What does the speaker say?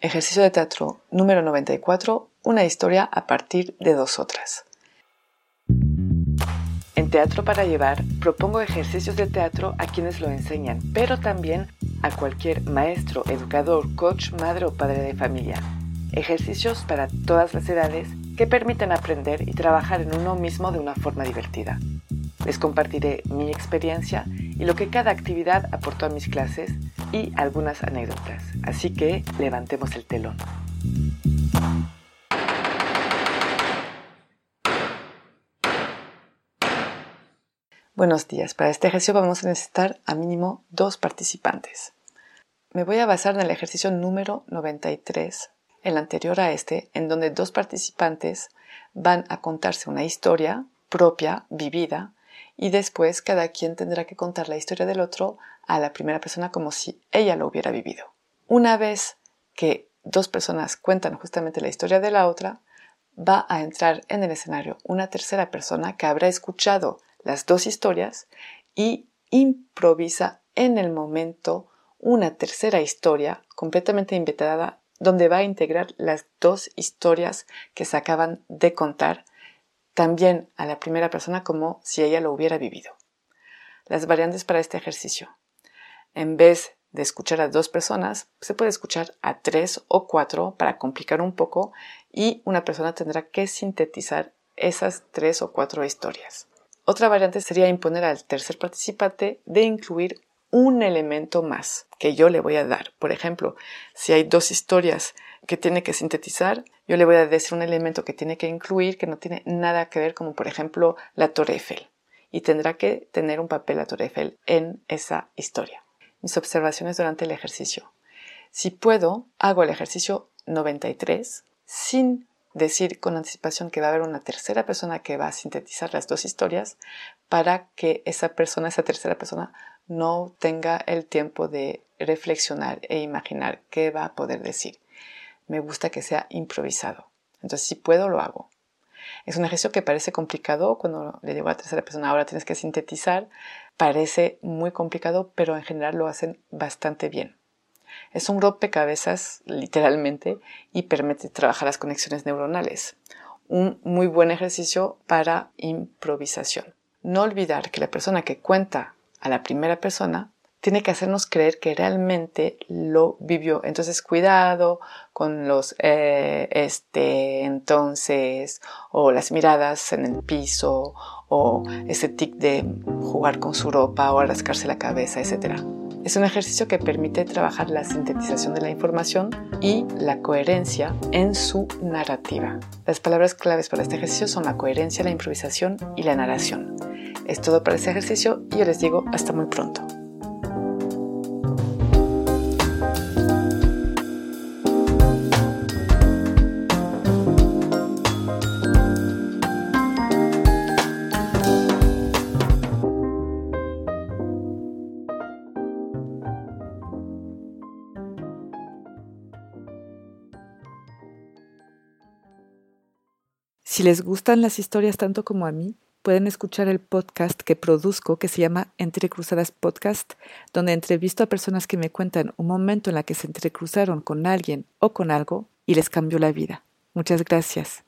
Ejercicio de teatro número 94. Una historia a partir de dos otras. En Teatro para Llevar propongo ejercicios de teatro a quienes lo enseñan, pero también a cualquier maestro, educador, coach, madre o padre de familia. Ejercicios para todas las edades que permiten aprender y trabajar en uno mismo de una forma divertida. Les compartiré mi experiencia y lo que cada actividad aportó a mis clases y algunas anécdotas. Así que levantemos el telón. Buenos días. Para este ejercicio vamos a necesitar a mínimo dos participantes. Me voy a basar en el ejercicio número 93, el anterior a este, en donde dos participantes van a contarse una historia propia, vivida, y después cada quien tendrá que contar la historia del otro a la primera persona como si ella lo hubiera vivido. Una vez que dos personas cuentan justamente la historia de la otra, va a entrar en el escenario una tercera persona que habrá escuchado las dos historias y improvisa en el momento una tercera historia completamente inventada donde va a integrar las dos historias que se acaban de contar también a la primera persona como si ella lo hubiera vivido. Las variantes para este ejercicio. En vez de escuchar a dos personas, se puede escuchar a tres o cuatro para complicar un poco y una persona tendrá que sintetizar esas tres o cuatro historias. Otra variante sería imponer al tercer participante de incluir un elemento más que yo le voy a dar. Por ejemplo, si hay dos historias que tiene que sintetizar, yo le voy a decir un elemento que tiene que incluir que no tiene nada que ver, como por ejemplo la Torre Eiffel. Y tendrá que tener un papel la Torre Eiffel en esa historia. Mis observaciones durante el ejercicio. Si puedo, hago el ejercicio 93 sin decir con anticipación que va a haber una tercera persona que va a sintetizar las dos historias para que esa persona, esa tercera persona, no tenga el tiempo de reflexionar e imaginar qué va a poder decir. Me gusta que sea improvisado. Entonces, si puedo, lo hago. Es un ejercicio que parece complicado cuando le digo a la persona, ahora tienes que sintetizar. Parece muy complicado, pero en general lo hacen bastante bien. Es un rompecabezas, literalmente, y permite trabajar las conexiones neuronales. Un muy buen ejercicio para improvisación. No olvidar que la persona que cuenta a la primera persona tiene que hacernos creer que realmente lo vivió. Entonces, cuidado con los eh, este, entonces, o las miradas en el piso, o ese tic de jugar con su ropa o rascarse la cabeza, etc. Es un ejercicio que permite trabajar la sintetización de la información y la coherencia en su narrativa. Las palabras claves para este ejercicio son la coherencia, la improvisación y la narración. Es todo para este ejercicio y yo les digo hasta muy pronto. Si les gustan las historias tanto como a mí, pueden escuchar el podcast que produzco que se llama Entre Cruzadas Podcast, donde entrevisto a personas que me cuentan un momento en la que se entrecruzaron con alguien o con algo y les cambió la vida. Muchas gracias.